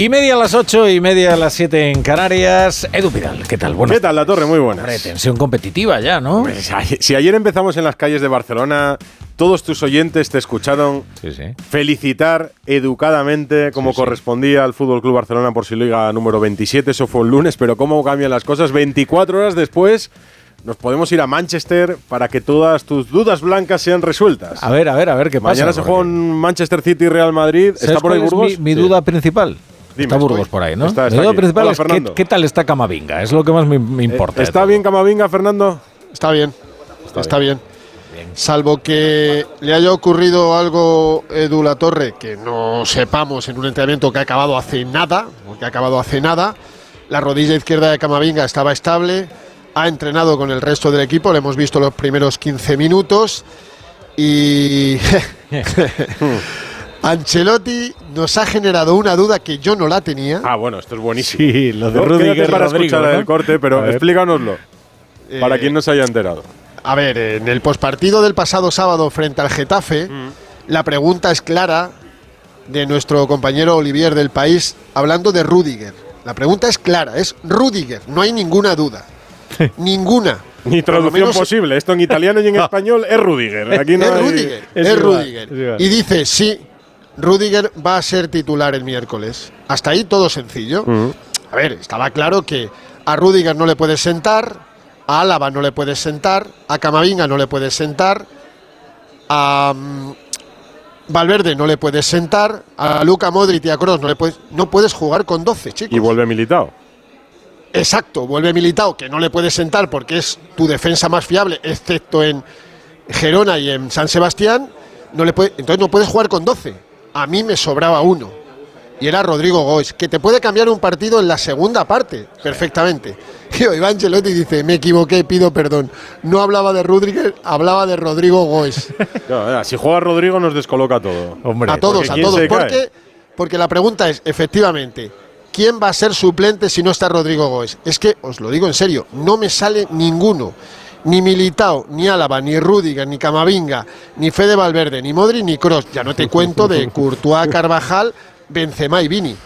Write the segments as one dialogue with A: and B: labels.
A: Y media a las 8 y media a las 7 en Canarias. Edu Pidal, ¿qué tal?
B: Bueno, ¿Qué tal, La Torre? Muy buena.
A: Tensión competitiva ya, ¿no?
B: si ayer empezamos en las calles de Barcelona, todos tus oyentes te escucharon felicitar educadamente como correspondía al Fútbol Club Barcelona por su liga número 27. Eso fue un lunes, pero cómo cambian las cosas. 24 horas después nos podemos ir a Manchester para que todas tus dudas blancas sean resueltas.
A: A ver, a ver, a ver qué pasa.
B: Mañana se juega un Manchester City Real Madrid. ¿Está por ahí Burgos?
A: mi, duda principal? Está Burgos por ahí, ¿no?
B: Está,
A: principal es qué, tal está Camavinga, es lo que más me, importa.
B: Eh, ¿Está bien Camavinga, Fernando?
C: Está bien, está, bien. Salvo que le haya ocurrido algo Edu La Torre que no sepamos en un entrenamiento que ha acabado hace nada, porque ha acabado hace nada. La rodilla izquierda de Camavinga estaba estable, ha entrenado con el resto del equipo, le hemos visto los primeros 15 minutos y Ancelotti nos ha generado una duda que yo no la tenía.
B: Ah, bueno, esto es buenísimo. Sí, lo de Rudiger para escuchar el corte, pero explícanoslo, para quien no se haya enterado.
C: A ver, en el pospartido del pasado sábado frente al Getafe, mm. la pregunta es clara de nuestro compañero Olivier del País, hablando de Rudiger. La pregunta es clara, es Rudiger, no hay ninguna duda. ninguna.
B: Ni traducción posible. Esto en italiano y en español es Rudiger.
C: Aquí no es Rudiger. Es, Rudiger. Y dice, sí, Rudiger va a ser titular el miércoles. Hasta ahí todo sencillo. A ver, estaba claro que a Rudiger no le puedes sentar, a Álava no le puedes sentar, a Camavinga no le puedes sentar, a mm, Valverde no le puedes sentar, a Luca Modric y a Kroos no le puedes, no puedes jugar con 12, chicos.
B: Y vuelve militado.
C: Exacto, vuelve militado, que no le puedes sentar porque es tu defensa más fiable, excepto en Gerona y en San Sebastián. No le puede, entonces no puedes jugar con 12 a mí me sobraba uno. Y era Rodrigo Gois, que te puede cambiar un partido en la segunda parte, perfectamente. Y Iván Chelotti dice, me equivoqué, pido perdón. No hablaba de Rodríguez, hablaba de Rodrigo Gois.
B: si juega Rodrigo nos descoloca todo.
C: a todos, a todos. Porque, porque la pregunta es, efectivamente, ¿quién va a ser suplente si no está Rodrigo Gois? Es que, os lo digo en serio, no me sale ninguno ni Militao, ni Álava, ni Rudiger, ni Camavinga, ni Fede Valverde, ni Modri, ni Cross. Ya no te cuento de Courtois, Carvajal, Benzema y Vini.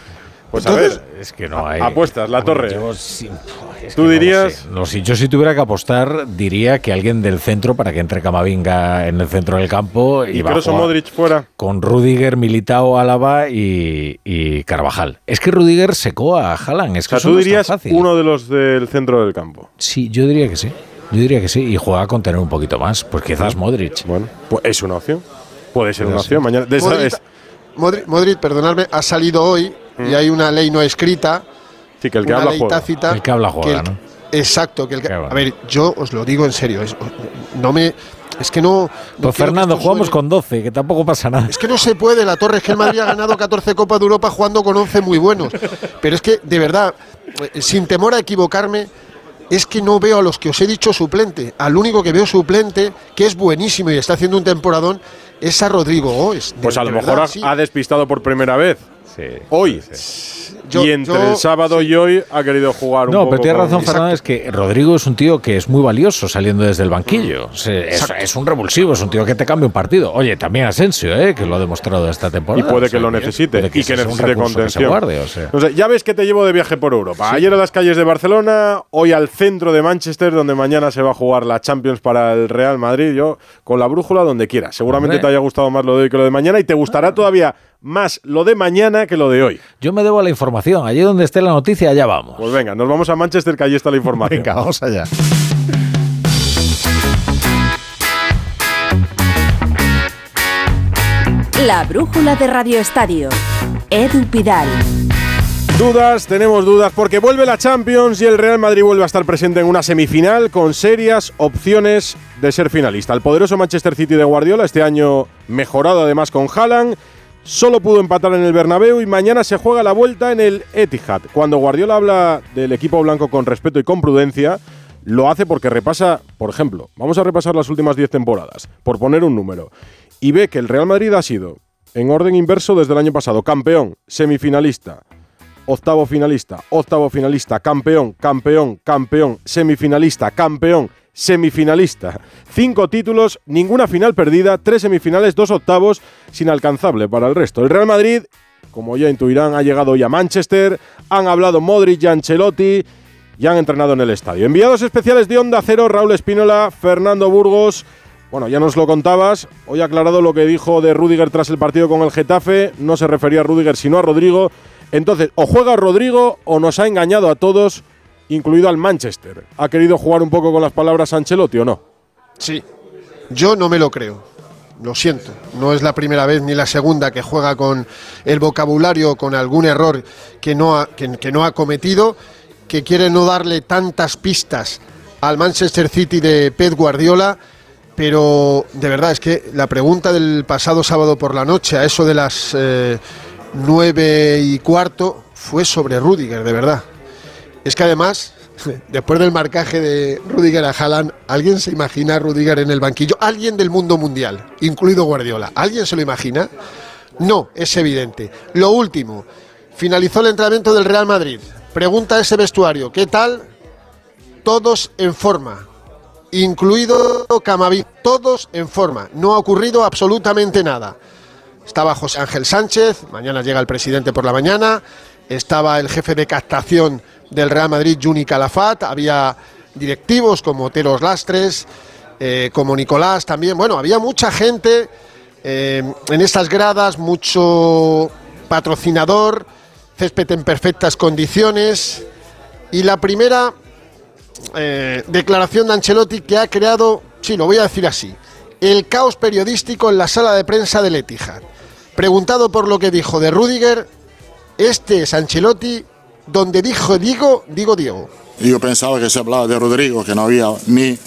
B: Pues a ver, es que no hay. Apuestas, la torre. Tú dirías.
A: No, si yo si tuviera que apostar, diría que alguien del centro para que entre Camavinga en el centro del campo.
B: Y, y Modric fuera.
A: Con Rudiger, Militao, Álava y, Carvajal. Es que Rudiger secó a Haaland. Es que
B: tú dirías uno de los del centro del campo.
A: Sí, yo diría que sí. Yo diría que sí, y juega con tener un poquito más, pues quizás Modric.
B: Bueno, pues es una opción. Puede ser una opción. Mañana,
C: Modric, perdonadme, ha salido hoy y mm. hay una ley no escrita.
B: Sí, que el que habla juega.
A: el que habla juega, ¿no?
C: Exacto, que el A ver, yo os lo digo en serio, no me es que no.
A: pues Fernando, jugamos con 12, que tampoco pasa nada.
C: Es que no se puede. La Torre es que el Madrid ha ganado 14 Copas de Europa jugando con 11 muy buenos. Pero es que, de verdad, sin temor a equivocarme, es que no veo a los que os he dicho suplente. Al único que veo suplente, que es buenísimo y está haciendo un temporadón, es a Rodrigo Goes.
B: Pues a lo mejor ha despistado por primera vez. Hoy. y entre el sábado y hoy ha querido jugar un
A: no, pero tiene razón, Fernando, es que Rodrigo es un tío que es muy valioso saliendo desde el banquillo. Es, un revulsivo, es un tío que te cambia un partido. Oye, también Asensio, ¿eh? que lo ha demostrado esta temporada.
B: Y puede que lo necesite y que necesite contención. ya ves que te llevo de viaje por Europa. Ayer a las calles de Barcelona, hoy al centro de Manchester, donde mañana se va a jugar la Champions para el Real Madrid. Yo con la brújula donde quieras. Seguramente te haya gustado más lo de hoy que lo de mañana y te gustará todavía más lo de mañana que lo de hoy.
A: Yo me debo a la información. Allí donde esté la noticia, allá vamos.
B: Pues venga, nos vamos a Manchester, que allí está la información.
A: venga, vamos allá.
D: La brújula de Radio Estadio. Edu Pidal.
B: Dudas, tenemos dudas, porque vuelve la Champions y el Real Madrid vuelve a estar presente en una semifinal con serias opciones de ser finalista. El poderoso Manchester City de Guardiola, este año mejorado además con Haaland, solo pudo empatar en el Bernabéu y mañana se juega la vuelta en el Etihad. Cuando Guardiola habla del equipo blanco con respeto y con prudencia, lo hace porque repasa, por ejemplo, vamos a repasar las últimas 10 temporadas, por poner un número, y ve que el Real Madrid ha sido, en orden inverso desde el año pasado, campeón, semifinalista, octavo finalista, octavo finalista, campeón, campeón, campeón, semifinalista, campeón, semifinalista. Cinco títulos, ninguna final perdida, tres semifinales, dos octavos, sin alcanzable para el resto. El Real Madrid como ya intuirán, ha llegado hoy a Manchester. Han hablado Modric y Ancelotti y han entrenado en el estadio. Enviados especiales de Onda Cero, Raúl Espínola, Fernando Burgos. Bueno, ya nos lo contabas. Hoy ha aclarado lo que dijo de Rudiger tras el partido con el Getafe. No se refería a Rudiger, sino a Rodrigo. Entonces, o juega Rodrigo o nos ha engañado a todos, incluido al Manchester. ¿Ha querido jugar un poco con las palabras Ancelotti o no?
C: Sí. Yo no me lo creo. Lo siento, no es la primera vez ni la segunda que juega con el vocabulario, con algún error que no ha, que no ha cometido, que quiere no darle tantas pistas al Manchester City de Pep Guardiola pero de verdad es que la pregunta del pasado sábado por la noche, a eso de las eh, nueve y cuarto, fue sobre Rudiger, de verdad. Es que además, después del marcaje de Rudiger a Haaland, ¿alguien se imagina a Rudiger en el banquillo? ¿Alguien del mundo mundial, incluido Guardiola? ¿Alguien se lo imagina? No, es evidente. Lo último, finalizó el entrenamiento del Real Madrid. Pregunta a ese vestuario, ¿qué tal? Todos en forma incluido Camaví, todos en forma. No ha ocurrido absolutamente nada. Estaba José Ángel Sánchez, mañana llega el presidente por la mañana, estaba el jefe de captación del Real Madrid, Juni Calafat, había directivos como Teros Lastres, eh, como Nicolás también. Bueno, había mucha gente eh, en estas gradas, mucho patrocinador, césped en perfectas condiciones. Y la primera eh, declaración de Ancelotti que ha creado, sí, lo voy a decir así, el caos periodístico en la sala de prensa de Letija. Preguntado por lo que dijo de Rudiger, este es Ancelotti, donde dijo digo, digo Diego.
E: Yo pensaba que se hablaba de Rodrigo, que no había ni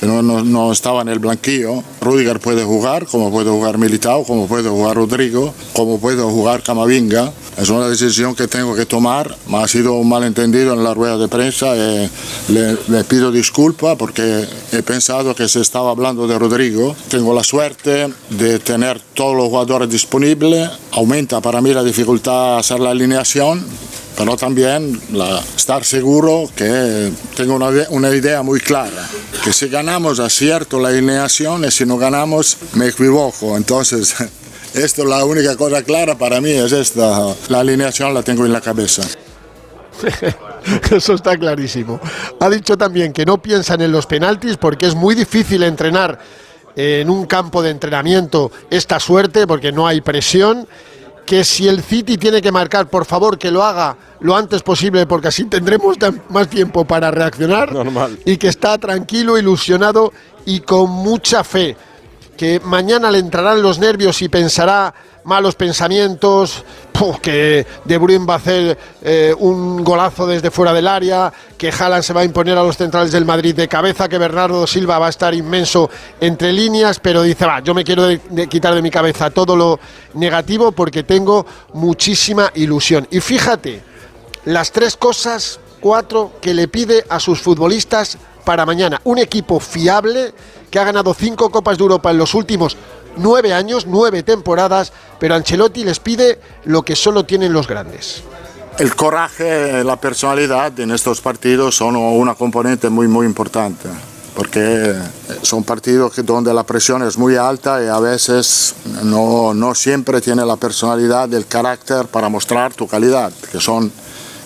E: que no, no, estaba en el blanquillo. Rudiger puede jugar, como puede jugar Militao, como puede jugar Rodrigo, como puede jugar Camavinga. Es una decisión que tengo que tomar. Me ha sido un malentendido en la rueda de prensa. Eh, le, pido disculpas porque he pensado que se estaba hablando de Rodrigo. Tengo la suerte de tener todos los jugadores disponibles. Aumenta para mí la dificultad hacer la alineación pero también estar seguro que tengo una, una, idea muy clara, que si ganamos acierto la alineación y si no ganamos me equivoco. Entonces, esto es la única cosa clara para mí, es esta, la alineación la tengo en la cabeza.
C: Eso está clarísimo. Ha dicho también que no piensan en los penaltis porque es muy difícil entrenar en un campo de entrenamiento esta suerte porque no hay presión que si el City tiene que marcar, por favor, que lo haga lo antes posible, porque así tendremos más tiempo para reaccionar.
B: Normal.
C: Y que está tranquilo, ilusionado y con mucha fe. Que mañana le entrarán los nervios y pensará malos pensamientos, que De Bruyne va a hacer eh, un golazo desde fuera del área, que Haaland se va a imponer a los centrales del Madrid de cabeza, que Bernardo Silva va a estar inmenso entre líneas, pero dice, va, yo me quiero quitar de mi cabeza todo lo negativo porque tengo muchísima ilusión. Y fíjate, las tres cosas, cuatro, que le pide a sus futbolistas para mañana. Un equipo fiable que ha ganado cinco Copas de Europa en los últimos nueve años, nueve temporadas, pero Ancelotti les pide lo que solo tienen los grandes.
E: El coraje, la personalidad en estos partidos son una componente muy, muy importante, porque son partidos donde la presión es muy alta y a veces no, no siempre tiene la personalidad, el carácter para mostrar tu calidad, que son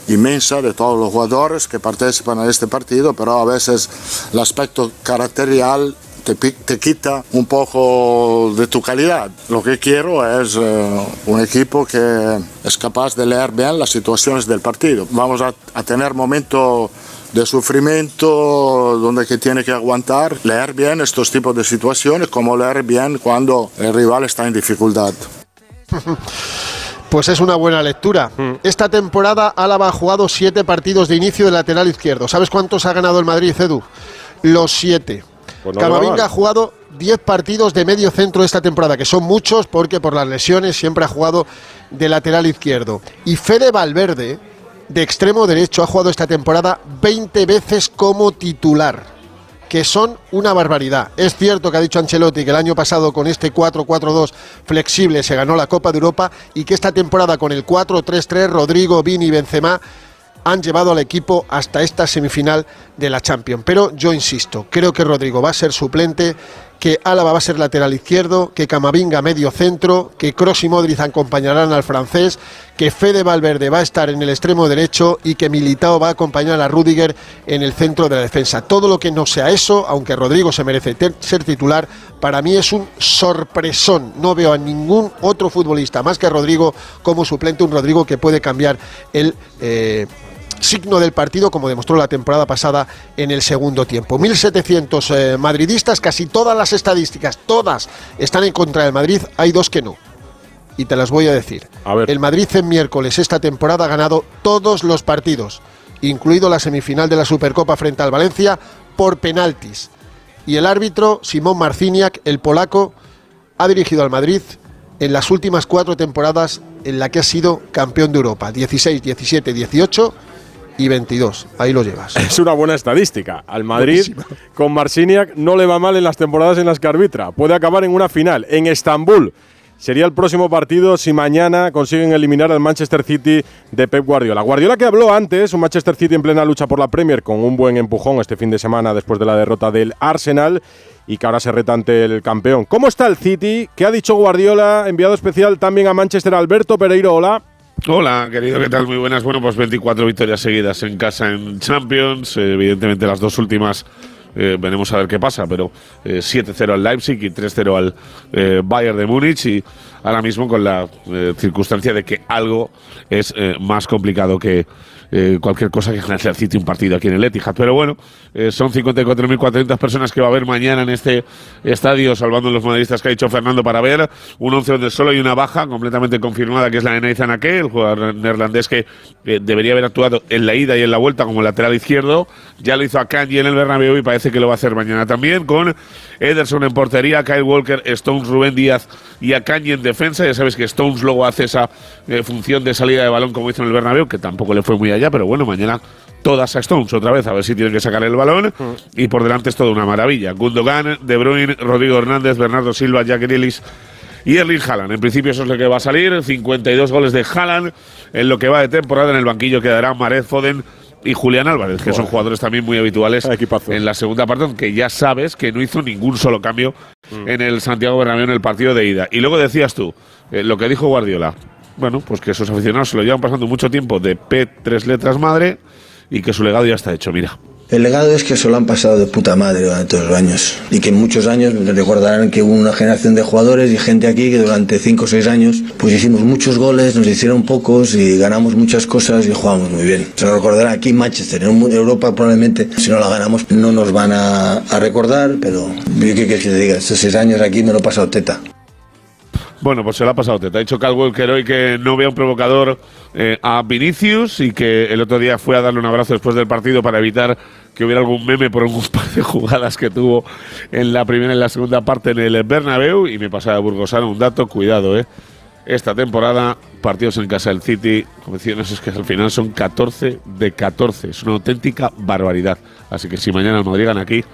E: inmensa de todos los jugadores que participan en este partido, pero a veces el aspecto caracterial te, quita un poco de tu calidad. Lo que quiero es eh, un equipo que es capaz de leer bien las situaciones del partido. Vamos a, tener momentos de sufrimiento donde que tiene que aguantar, leer bien estos tipos de situaciones, como leer bien cuando el rival está en dificultad.
C: Pues es una buena lectura. Mm. Esta temporada Álava ha jugado siete partidos de inicio de lateral izquierdo. ¿Sabes cuántos ha ganado el Madrid, Edu? Los siete. Pues Camavinga ha jugado 10 partidos de medio centro esta temporada, que son muchos porque por las lesiones siempre ha jugado de lateral izquierdo. Y Fede Valverde, de extremo derecho, ha jugado esta temporada 20 veces como titular que son una barbaridad. Es cierto que ha dicho Ancelotti que el año pasado con este 4-4-2 flexible se ganó la Copa de Europa y que esta temporada con el 4-3-3 Rodrigo, Vini y Benzema han llevado al equipo hasta esta semifinal de la Champions. Pero yo insisto, creo que Rodrigo va a ser suplente que Álava va a ser lateral izquierdo, que Camavinga medio centro, que Kroos y Modric acompañarán al francés, que Fede Valverde va a estar en el extremo derecho y que Militao va a acompañar a Rudiger en el centro de la defensa. Todo lo que no sea eso, aunque Rodrigo se merece ser titular, para mí es un sorpresón. No veo a ningún otro futbolista más que Rodrigo como suplente, un Rodrigo que puede cambiar el... Eh, signo del partido, como demostró la temporada pasada en el segundo tiempo. 1.700 eh, madridistas, casi todas las estadísticas, todas están en contra del Madrid, hay dos que no. Y te las voy a decir. El Madrid en miércoles esta temporada ha ganado todos los partidos, incluido la semifinal de la Supercopa frente al Valencia, por penaltis. Y el árbitro, Simón Marciniak, el polaco, ha dirigido al Madrid en las últimas cuatro temporadas en la que ha sido campeón de Europa, 16, 17, 18 y 22. Ahí lo llevas.
B: Es una buena estadística. Al Madrid, con Marciniak, no le va mal en las temporadas en las que arbitra. Puede acabar en una final. En Estambul sería el próximo partido si mañana consiguen eliminar al Manchester City de Pep Guardiola. Guardiola que habló antes, un Manchester City en plena lucha por la Premier con un buen empujón este fin de semana después de la derrota del Arsenal y que ahora se reta ante el campeón. ¿Cómo está el City? ¿Qué ha dicho Guardiola? Enviado especial también a Manchester Alberto Pereiro. Hola.
F: Hola, querido, ¿qué tal? Muy buenas. Bueno, pues 24 victorias seguidas en casa en Champions. evidentemente las dos últimas eh, veremos a ver qué pasa, pero 7-0 eh, al Leipzig y 3-0 al eh, Bayern de Múnich y ahora mismo con la circunstancia de que algo es más complicado que eh, cualquier cosa que ganarse al City un partido aquí en el Etihad. Pero bueno, eh, son 54.400 personas que va a haber mañana en este estadio, salvando los madridistas que ha dicho Fernando para ver. Un 11 donde solo hay una baja completamente confirmada, que es la de Nathan Ake, el jugador neerlandés que eh, debería haber actuado en la ida y en la vuelta como lateral izquierdo. Ya lo hizo a Kanji en el Bernabéu y parece que lo va a hacer mañana también, con Ederson en portería, Kyle Walker, Stones, Rubén Díaz y a Kanji en defensa. Ya sabes que Stones luego hace esa función de salida de balón como hizo en el Bernabéu, que tampoco le fue muy allá ya, pero bueno, mañana todas a Stones otra vez, a ver si tienen que sacar el balón. Y por delante es toda una maravilla. Gundogan, De Bruyne, Rodrigo Hernández, Bernardo Silva, Jack Grealish y Erling Haaland. En principio eso es lo que va a salir. 52 goles de Haaland en lo que va de temporada. En el banquillo quedarán Marez Foden y Julián Álvarez, que son jugadores también muy habituales en la segunda parte, aunque ya sabes que no hizo ningún solo cambio mm. en el Santiago Bernabéu en el partido de ida. Y luego decías tú, eh, lo que dijo Guardiola, bueno, pues que esos aficionados se lo llevan pasando mucho tiempo de P tres letras madre y que su legado ya está hecho, mira.
G: El legado es que se lo han pasado de puta madre durante todos los años y que en muchos años recordarán que hubo una generación de jugadores y gente aquí que durante 5 o 6 años pues hicimos muchos goles, nos hicieron pocos y ganamos muchas cosas y jugamos muy bien. Se lo recordarán aquí en Manchester, en Europa probablemente si no la ganamos no nos van a, a recordar, pero ¿qué quieres que te diga? Estos 6 años aquí me lo he pasado teta.
F: Bueno, pues se lo ha pasado. Te ha dicho Cal Walker hoy que no vea un provocador eh, a Vinicius y que el otro día fue a darle un abrazo después del partido para evitar que hubiera algún meme por un par de jugadas que tuvo en la primera y en la segunda parte en el Bernabéu. Y me pasa a Burgosano un dato, cuidado, ¿eh? Esta temporada, partidos en casa del City, como decían, es que al final son 14 de 14. Es una auténtica barbaridad. Así que si mañana Madrid gana aquí,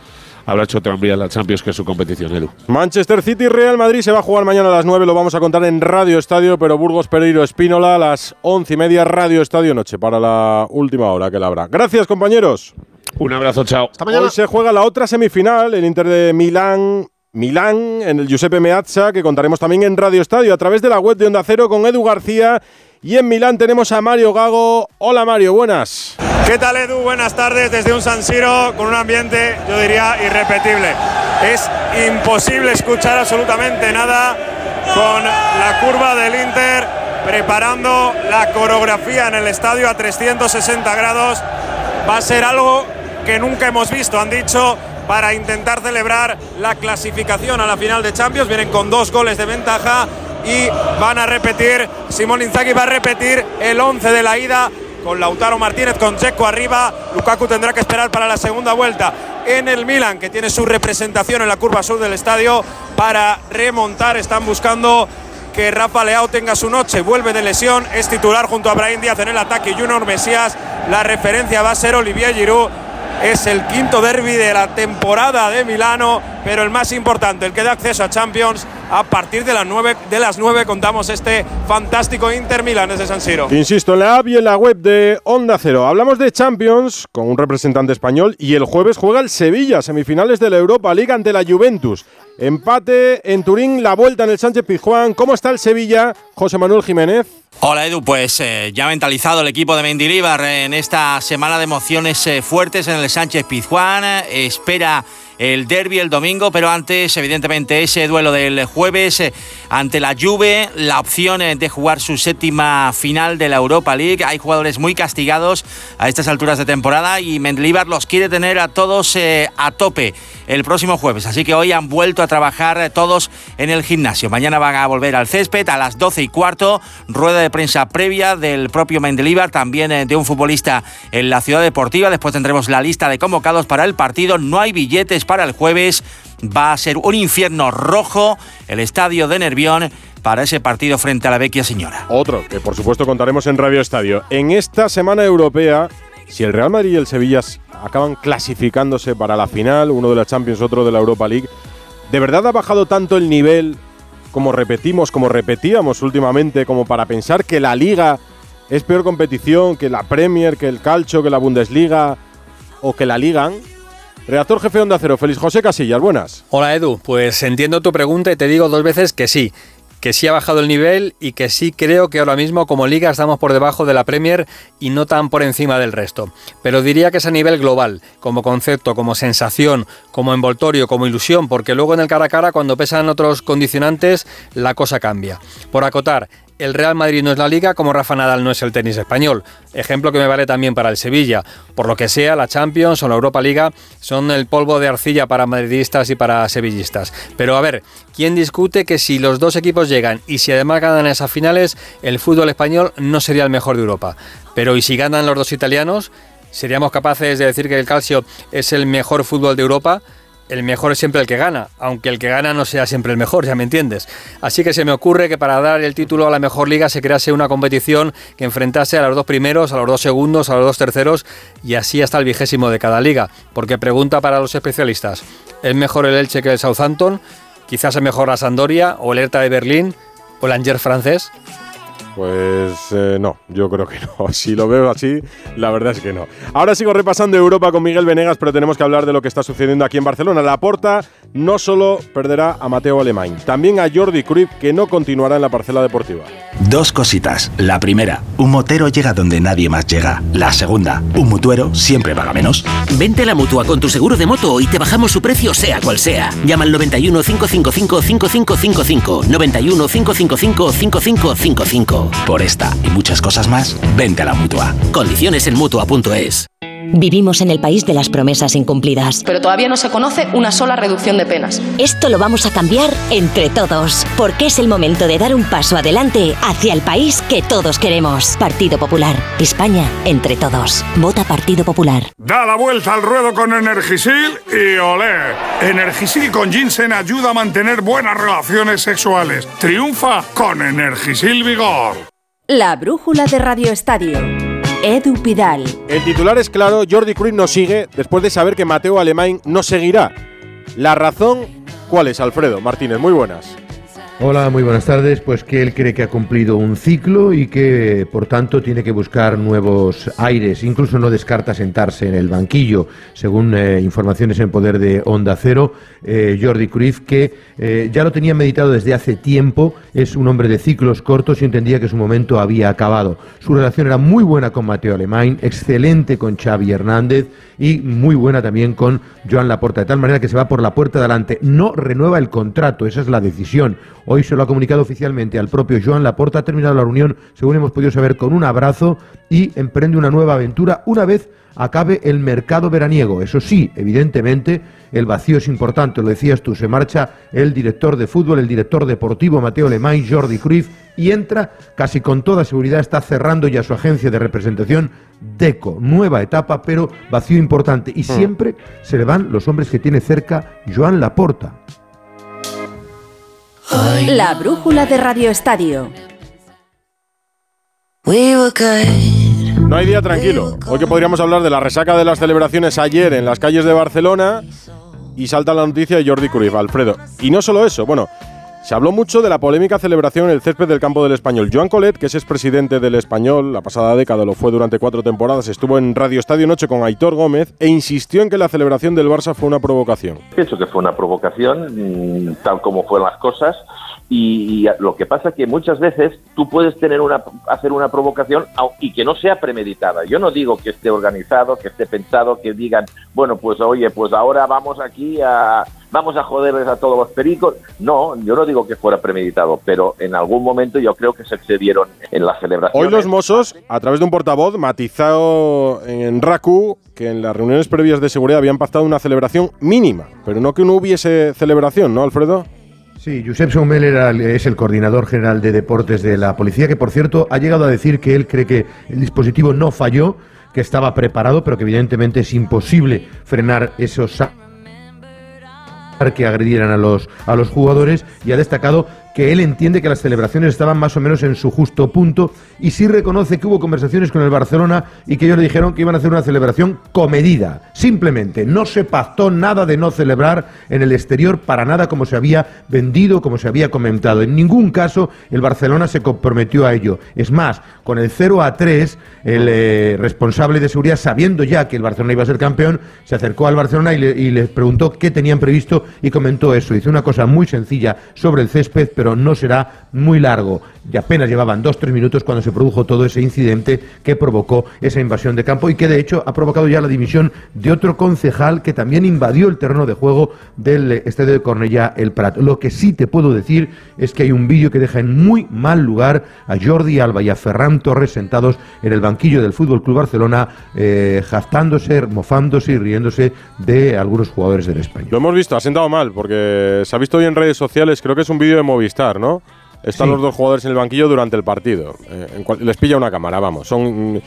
F: habrá hecho tranvía en la Champions, que es su competición, Edu.
B: Manchester City Real Madrid se va a jugar mañana a las 9, lo vamos a contar en Radio Estadio, pero Burgos Pereiro Espínola a las 11 y media, Radio Estadio Noche, para la última hora que la habrá. Gracias, compañeros.
F: Un abrazo, chao.
B: Hasta mañana. Hoy se juega la otra semifinal, el Inter de Milán. Milán en el Giuseppe Meazza, que contaremos también en Radio Estadio a través de la web de Onda Cero con Edu García. Y en Milán tenemos a Mario Gago. Hola Mario, buenas.
H: ¿Qué tal Edu? Buenas tardes desde un San Siro con un ambiente, yo diría, irrepetible. Es imposible escuchar absolutamente nada con la curva del Inter preparando la coreografía en el estadio a 360 grados. Va a ser algo que nunca hemos visto, han dicho, para intentar celebrar la clasificación a la final de Champions. Vienen con dos goles de ventaja y van a repetir, Simón Inzaghi va a repetir el 11 de la ida con Lautaro Martínez, con Checo arriba. Lukaku tendrá que esperar para la segunda vuelta en el Milan, que tiene su representación en la curva sur del estadio para remontar. Están buscando que Rafa Leao tenga su noche. Vuelve de lesión, es titular junto a Brahim Díaz en el ataque. Junior Mesías, la referencia va a ser Olivier Giroud. Es el quinto derby de la temporada de Milano, pero el más importante, el que da acceso a Champions. A partir de las 9, de las 9 contamos este fantástico Inter Milan desde San Siro.
B: Insisto, en la app y en la web de Onda Cero. Hablamos de Champions con un representante español y el jueves juega el Sevilla, semifinales de la Europa League ante la Juventus. Empate en Turín, la vuelta en el Sánchez Pizjuán. ¿Cómo está el Sevilla, José Manuel Jiménez?
I: Hola Edu, pues eh, ya mentalizado el equipo de Mendilibar en esta semana de emociones eh, fuertes en el Sánchez Pizjuán. espera el derby el domingo, pero antes, evidentemente, ese duelo del jueves eh, ante la Juve, la opción eh, de jugar su séptima final de la Europa League. Hay jugadores muy castigados a estas alturas de temporada y Mendilibar los quiere tener a todos eh, a tope el próximo jueves. Así que hoy han vuelto a trabajar todos en el gimnasio. Mañana van a volver al césped a las 12 y cuarto. Rueda de prensa previa del propio Mendilibar, también de un futbolista en la ciudad deportiva. Después tendremos la lista de convocados para el partido. No hay billetes para el jueves. Va a ser un infierno rojo el estadio de Nervión para ese partido frente a la Vecchia Señora.
B: Otro que por supuesto contaremos en Radio Estadio. En esta semana europea, si el Real Madrid y el Sevilla acaban clasificándose para la final, uno de la Champions, otro de la Europa League, ¿de verdad ha bajado tanto el nivel como repetimos, como repetíamos últimamente, como para pensar que la Liga es peor competición que la Premier, que el Calcio, que la Bundesliga o que la Liga? Redactor jefe de Onda Cero, Félix José Casillas, buenas.
J: Hola Edu, pues entiendo tu pregunta y te digo dos veces que sí que sí ha bajado el nivel y que sí creo que ahora mismo como liga estamos por debajo de la Premier y no tan por encima del resto. Pero diría que es a nivel global, como concepto, como sensación, como envoltorio, como ilusión, porque luego en el cara a cara cuando pesan otros condicionantes la cosa cambia. Por acotar, el Real Madrid no es la liga como Rafa Nadal no es el tenis español. Ejemplo que me vale también para el Sevilla. Por lo que sea, la Champions o la Europa Liga son el polvo de arcilla para madridistas y para sevillistas. Pero a ver, ¿quién discute que si los dos equipos llegan y si además ganan esas finales, el fútbol español no sería el mejor de Europa? Pero ¿y si ganan los dos italianos? ¿Seríamos capaces de decir que el Calcio es el mejor fútbol de Europa? El mejor es siempre el que gana, aunque el que gana no sea siempre el mejor, ya me entiendes. Así que se me ocurre que para dar el título a la mejor liga se crease una competición que enfrentase a los dos primeros, a los dos segundos, a los dos terceros y así hasta el vigésimo de cada liga. Porque pregunta para los especialistas, ¿es mejor el Elche que el Southampton? ¿Quizás es mejor la Sandoria o el Hertha de Berlín o el Angers francés?
B: Pues eh, no, yo creo que no. Si lo veo así, la verdad es que no. Ahora sigo repasando Europa con Miguel Venegas, pero tenemos que hablar de lo que está sucediendo aquí en Barcelona. La Porta no solo perderá a Mateo Alemán, también a Jordi Cruyff, que no continuará en la parcela deportiva.
K: Dos cositas. La primera, un motero llega donde nadie más llega. La segunda, un mutuero siempre paga menos.
L: Vente a la mutua con tu seguro de moto y te bajamos su precio, sea cual sea. Llama al 91 555 5555. 91 555 5555.
K: Por esta y muchas cosas más, vente a la mutua.
L: Condiciones en mutua.es.
M: Vivimos en el país de las promesas incumplidas.
N: Pero todavía no se conoce una sola reducción de penas.
M: Esto lo vamos a cambiar entre todos, porque es el momento de dar un paso adelante hacia el país que todos queremos. Partido Popular. España, entre todos. Vota Partido Popular.
O: Da la vuelta al ruedo con Energisil y olé. Energisil con ginseng ayuda a mantener buenas relaciones sexuales. Triunfa con Energisil Vigor.
D: La brújula de Radio Estadio. Edu Pidal.
B: El titular es claro, Jordi Cruyff no sigue después de saber que Mateo Alemán no seguirá. La razón, ¿cuál es, Alfredo Martínez? Muy buenas.
P: Hola, muy buenas tardes. Pues que él cree que ha cumplido un ciclo y que, por tanto, tiene que buscar nuevos aires. Incluso no descarta sentarse en el banquillo, según eh, informaciones en poder de Onda Cero. Eh, Jordi Cruyff, que eh, ya lo tenía meditado desde hace tiempo, es un hombre de ciclos cortos y entendía que su momento había acabado. Su relación era muy buena con Mateo Alemán, excelente con Xavi Hernández y muy buena también con Joan Laporta, de tal manera que se va por la puerta delante. No renueva el contrato, esa es la decisión. Hoy se lo ha comunicado oficialmente al propio Joan Laporta. Ha terminado la reunión, según hemos podido saber, con un abrazo y emprende una nueva aventura una vez acabe el mercado veraniego. Eso sí, evidentemente, el vacío es importante, lo decías tú, se marcha el director de fútbol, el director deportivo Mateo Lemay, Jordi Cruyff, y entra, casi con toda seguridad, está cerrando ya su agencia de representación, DECO, nueva etapa, pero vacío importante. Y hmm. siempre se le van los hombres que tiene cerca Joan Laporta.
D: La brújula de Radio Estadio.
Q: We were good.
B: No hay día tranquilo. Hoy que podríamos hablar de la resaca de las celebraciones ayer en las calles de Barcelona y salta la noticia de Jordi Cruyff, Alfredo. Y no solo eso, bueno, se habló mucho de la polémica celebración en el césped del campo del Español. Joan Colet, que es expresidente del Español, la pasada década lo fue durante cuatro temporadas, estuvo en Radio Estadio Noche con Aitor Gómez e insistió en que la celebración del Barça fue una provocación.
R: Pienso que fue una provocación, mm, tal como fueron las cosas. Y, lo que pasa es que muchas veces tú puedes tener una, hacer una provocación y que no sea premeditada. Yo no digo que esté organizado, que esté pensado, que digan, bueno, pues oye, pues ahora vamos aquí a vamos a joderles a todos los pericos. No, yo no digo que fuera premeditado, pero en algún momento yo creo que se excedieron en la celebración.
B: Hoy los Mossos, a través de un portavoz, matizado en RACU que en las reuniones previas de seguridad habían pactado una celebración mínima, pero no que no hubiese celebración, ¿no, Alfredo?
P: Sí, Josep Saumel era es el coordinador general de deportes de la policía, que por cierto ha llegado a decir que él cree que el dispositivo no falló, que estaba preparado, pero que evidentemente es imposible frenar esos que agredieran a los, a los jugadores. Y ha destacado que él entiende que las celebraciones estaban más o menos en su justo punto y sí reconoce que hubo conversaciones con el Barcelona y que ellos le dijeron que iban a hacer una celebración comedida. Simplemente no se pactó nada de no celebrar en el exterior para nada como se había vendido, como se había comentado. En ningún caso el Barcelona se comprometió a ello. Es más, con el 0 a 3, el eh, responsable de seguridad, sabiendo ya que el Barcelona iba a ser campeón, se acercó al Barcelona y le, les preguntó qué tenían previsto y comentó eso. Hizo una cosa muy sencilla sobre el césped, no será muy largo. Y apenas llevaban dos tres minutos cuando se produjo todo ese incidente que provocó esa invasión de campo y que de hecho ha provocado ya la dimisión de otro concejal que también invadió el terreno de juego del eh, estadio de Cornellá el Prat. Lo que sí te puedo decir es que hay un vídeo que deja en muy mal lugar a Jordi Alba y a Ferran Torres sentados en el banquillo del Fútbol Club Barcelona, eh, jactándose, mofándose y riéndose de algunos jugadores del Español.
B: Lo hemos visto, ha sentado mal, porque se ha visto hoy en redes sociales, creo que es un vídeo de Movistar, ¿no? Están
P: Sí.
B: los dos jugadores en el banquillo durante el partido. Eh, en cual- les pilla una cámara, vamos. Son mm,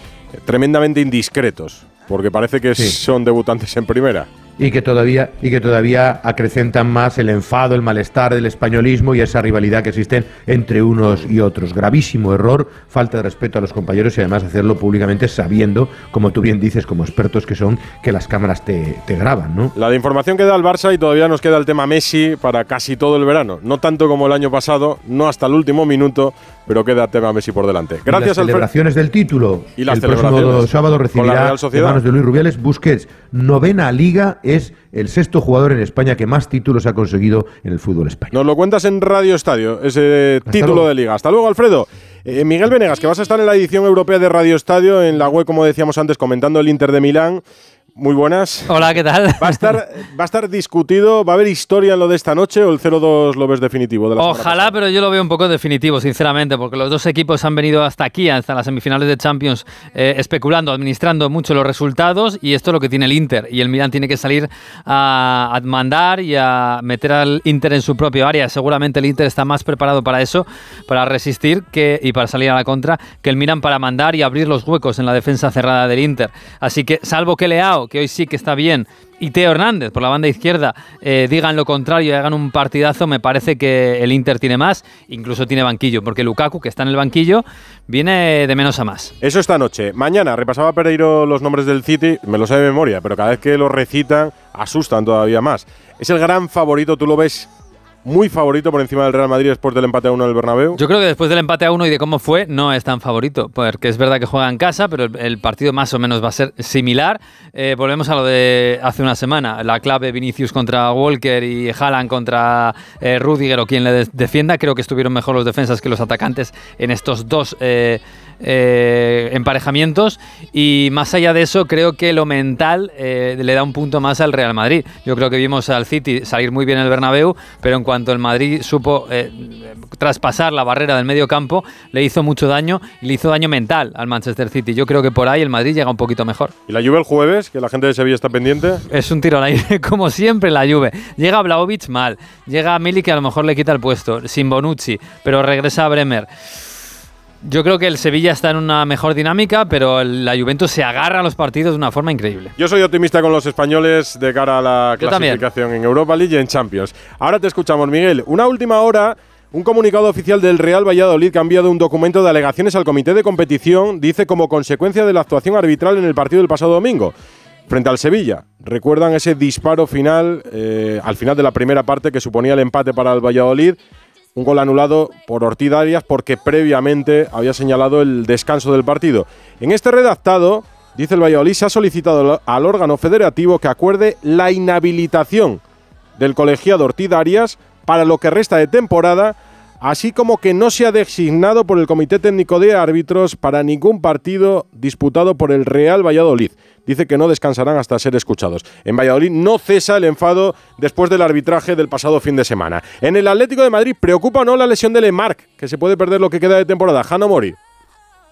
B: tremendamente indiscretos, porque parece que
P: Sí.
B: son debutantes en primera.
P: Y que todavía y que todavía acrecentan más el enfado, el malestar del españolismo y esa rivalidad que existen entre unos y otros. Gravísimo error, falta de respeto a los compañeros y además hacerlo públicamente sabiendo, como tú bien dices, como expertos que son, que las cámaras te, te graban, ¿no?
B: La de información que da el Barça y todavía nos queda el tema Messi para casi todo el verano. No tanto como el año pasado, no hasta el último minuto, pero queda tema Messi por delante.
P: Y
B: Gracias,
P: las
B: Alfredo.
P: celebraciones del título.
B: Y las
P: el próximo
B: celebraciones
P: sábado
B: con la
P: recibirá
B: Sociedad.
P: manos de Luis Rubiales Busquets. Novena liga es el sexto jugador en España que más títulos ha conseguido en el fútbol español.
B: Nos lo cuentas en Radio Estadio, ese título
P: luego.
B: de liga. Hasta luego, Alfredo. Eh, Miguel Venegas, que vas a estar en la edición europea de Radio Estadio, en la web, como decíamos antes, comentando el Inter de Milán. Muy buenas.
S: Hola, ¿qué tal?
B: ¿Va a estar, va a estar discutido? ¿Va a haber historia en lo de esta noche o el 0-2 lo ves definitivo? De la semana
S: Ojalá, pero yo lo veo un poco definitivo, sinceramente, porque los dos equipos han venido hasta aquí, hasta las semifinales de Champions, eh, especulando, administrando mucho los resultados, y esto es lo que tiene el Inter. Y el Milan tiene que salir a, a mandar y a meter al Inter en su propio área. Seguramente el Inter está más preparado para eso, para resistir que, y para salir a la contra, que el Milan para mandar y abrir los huecos en la defensa cerrada del Inter. Así que, salvo que Leao, que hoy sí que está bien, y Teo Hernández por la banda izquierda eh, digan lo contrario y hagan un partidazo, me parece que el Inter tiene más, incluso tiene banquillo, porque Lukaku, que está en el banquillo, viene de menos a más.
B: Eso esta noche. Mañana repasaba Pereiro los nombres del City, me lo sé de memoria, pero cada vez que los recitan asustan todavía más. Es el gran favorito, tú lo ves muy favorito por encima del Real Madrid después del empate a uno del Bernabéu.
S: Yo creo que después del empate a uno y de cómo fue, no es tan favorito, porque es verdad que juega en casa, pero el, partido más o menos va a ser similar. Eh, volvemos a lo de hace una semana, la clave Vinicius contra Walker y Haaland contra eh, Rudiger o quien le de- defienda. Creo que estuvieron mejor los defensas que los atacantes en estos dos eh, eh, emparejamientos. Y más allá de eso, creo que lo mental le da un punto más al Real Madrid. Yo creo que vimos al City salir muy bien en el Bernabéu, pero el Madrid supo eh, traspasar la barrera del medio campo, le hizo mucho daño y le hizo daño mental al Manchester City. Yo creo que por ahí el Madrid llega un poquito mejor.
B: Y la Juve el jueves, que la gente de Sevilla está pendiente.
S: Es un tiro al aire, como siempre la Juve. Llega Blaovic mal, llega Mili que a lo mejor le quita el puesto, sin Bonucci, pero regresa a Bremer. Yo creo que el Sevilla está en una mejor dinámica, pero la Juventus se agarra a los partidos de una forma increíble.
B: Yo soy optimista con los españoles de cara a la
S: Yo también.
B: clasificación en Europa League y en Champions. Ahora te escuchamos, Miguel. Una última hora Un comunicado oficial del Real Valladolid que ha enviado un documento de alegaciones al comité de competición dice como consecuencia de la actuación arbitral en el partido del pasado domingo frente al Sevilla. Recuerdan ese disparo final eh, al final de la primera parte que suponía el empate para el Valladolid. Un gol anulado por Ortiz Arias porque previamente había señalado el descanso del partido. En este redactado, dice el Valladolid, se ha solicitado al órgano federativo que acuerde la inhabilitación del colegiado Ortiz Arias para lo que resta de temporada, así como que no se ha designado por el Comité Técnico de Árbitros para ningún partido disputado por el Real Valladolid. Dice que no descansarán hasta ser escuchados. En Valladolid no cesa el enfado después del arbitraje del pasado fin de semana. En el Atlético de Madrid, ¿preocupa o no la lesión de Lemarc, que se puede perder lo que queda de temporada? Jano Mori.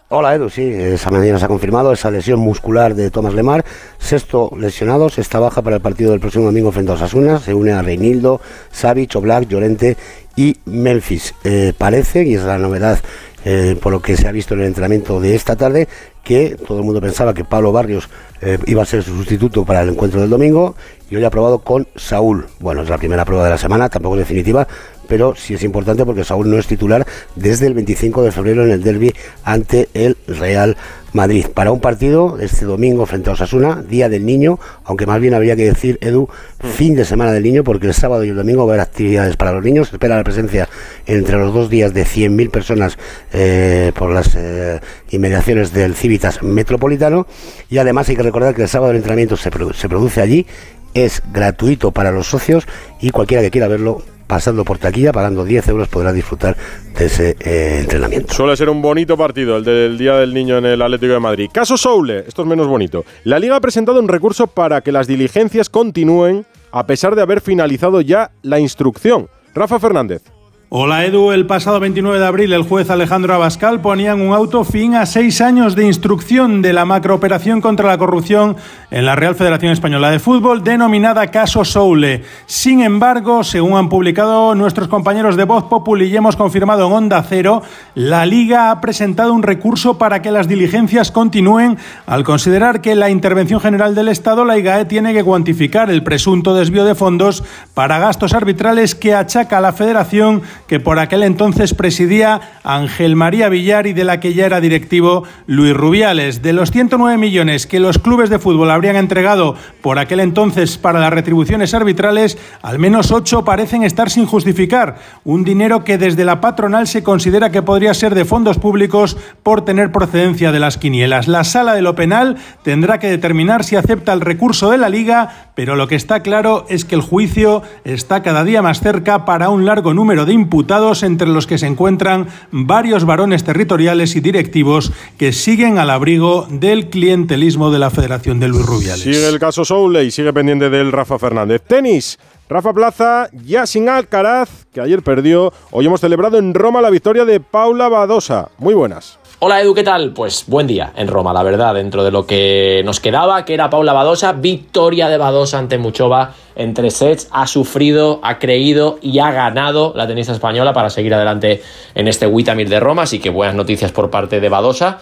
T: Hola Edu, sí, esa mañana se ha confirmado esa lesión muscular de Tomás Lemar, sexto lesionado, se está baja para el partido del próximo domingo frente a Osasuna, se une a Reinildo, Savic, Oblak, Llorente y Memphis. Eh, parece, y es la novedad eh, por lo que se ha visto en el entrenamiento de esta tarde, que todo el mundo pensaba que Pablo Barrios eh, iba a ser su sustituto para el encuentro del domingo y hoy ha probado con Saúl. Bueno, es la primera prueba de la semana, tampoco definitiva, pero sí es importante porque Saúl no es titular desde el 25 de febrero en el derby ante el Real Madrid. Para un partido este domingo frente a Osasuna, Día del Niño, aunque más bien habría que decir, Edu, fin de semana del niño, porque el sábado y el domingo va a haber actividades para los niños. Se espera la presencia entre los dos días de 100.000 personas eh, por las eh, inmediaciones del Civitas Metropolitano. Y además hay que recordar que el sábado el entrenamiento se, se produce allí, es gratuito para los socios y cualquiera que quiera verlo pasando por taquilla, pagando 10 euros, podrá disfrutar de ese eh, entrenamiento.
B: Suele ser un bonito partido, el del Día del Niño en el Atlético de Madrid. Caso Soule, esto es menos bonito. La Liga ha presentado un recurso para que las diligencias continúen a pesar de haber finalizado ya la instrucción. Rafa Fernández.
U: Hola Edu, el pasado 29 de abril el juez Alejandro Abascal ponía en un auto fin a seis años de instrucción de la macrooperación contra la corrupción en la Real Federación Española de Fútbol denominada Caso Soule. Sin embargo, según han publicado nuestros compañeros de Voz Populi y hemos confirmado en Onda Cero, la Liga ha presentado un recurso para que las diligencias continúen al considerar que la Intervención General del Estado, la IGAE, tiene que cuantificar el presunto desvío de fondos para gastos arbitrales que achaca a la Federación que por aquel entonces presidía Ángel María Villar y de la que ya era directivo Luis Rubiales. De los 109 millones que los clubes de fútbol habrían entregado por aquel entonces para las retribuciones arbitrales, al menos 8 parecen estar sin justificar. Un dinero que desde la patronal se considera que podría ser de fondos públicos por tener procedencia de las quinielas. La sala de lo penal tendrá que determinar si acepta el recurso de la liga, pero lo que está claro es que el juicio está cada día más cerca para un largo número de imputados, entre los que se encuentran varios varones territoriales y directivos que siguen al abrigo del clientelismo de la Federación de Luis Rubiales.
B: Sigue el caso Soule y sigue pendiente del Rafa Fernández. Tenis. Rafa Plaza, ya sin Alcaraz, que ayer perdió. Hoy hemos celebrado en Roma la victoria de Paula Badosa. Muy buenas.
V: Hola Edu, ¿qué tal? Pues buen día en Roma, la verdad, dentro de lo que nos quedaba, que era Paula Badosa, victoria de Badosa ante Muchova en tres sets, ha sufrido, ha creído y ha ganado la tenista española para seguir adelante en este Witamir de Roma, así que buenas noticias por parte de Badosa.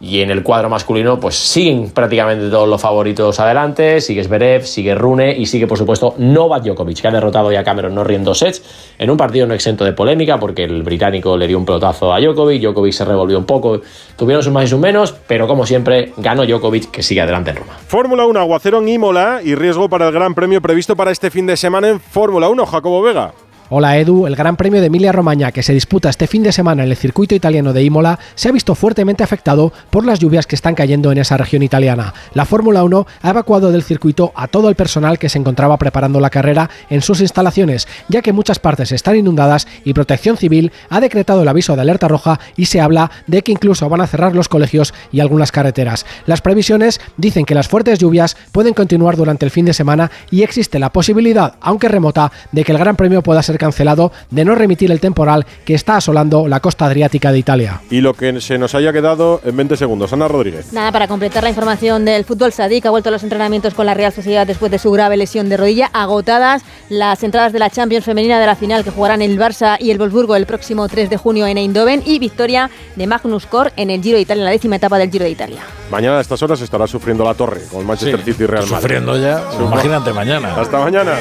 V: Y en el cuadro masculino, pues siguen prácticamente todos los favoritos adelante. Sigue Zverev, sigue Rune y sigue, por supuesto, Novak Djokovic, que ha derrotado ya a Cameron Norrie en sets, en un partido no exento de polémica, porque el británico le dio un pelotazo a Djokovic, Djokovic se revolvió un poco, tuvieron sus más y sus menos, pero como siempre, ganó Djokovic, que sigue adelante en Roma.
B: Fórmula 1, aguacero en Imola y riesgo para el gran premio previsto para este fin de semana en Fórmula 1, Jacobo Vega.
W: Hola Edu, el Gran Premio de Emilia-Romagna que se disputa este fin de semana en el circuito italiano de Imola se ha visto fuertemente afectado por las lluvias que están cayendo en esa región italiana. La Fórmula 1 ha evacuado del circuito a todo el personal que se encontraba preparando la carrera en sus instalaciones, ya que muchas partes están inundadas y Protección Civil ha decretado el aviso de alerta roja y se habla de que incluso van a cerrar los colegios y algunas carreteras. Las previsiones dicen que las fuertes lluvias pueden continuar durante el fin de semana y existe la posibilidad, aunque remota, de que el Gran Premio pueda ser cancelado de no remitir el temporal que está asolando la costa adriática de Italia.
B: Y lo que se nos haya quedado en 20 segundos. Ana Rodríguez.
X: Nada, para completar la información del fútbol, Sadik ha vuelto a los entrenamientos con la Real Sociedad después de su grave lesión de rodilla. Agotadas las entradas de la Champions femenina de la final que jugarán el Barça y el Wolfsburgo el próximo 3 de junio en Eindhoven y victoria de Magnus Cor en el Giro de Italia, en la décima etapa del Giro de Italia.
B: Mañana a estas horas estará sufriendo la torre con Manchester
A: Sí,
B: City y Real Madrid.
A: sufriendo ya. Imagínate mañana.
B: Hasta mañana.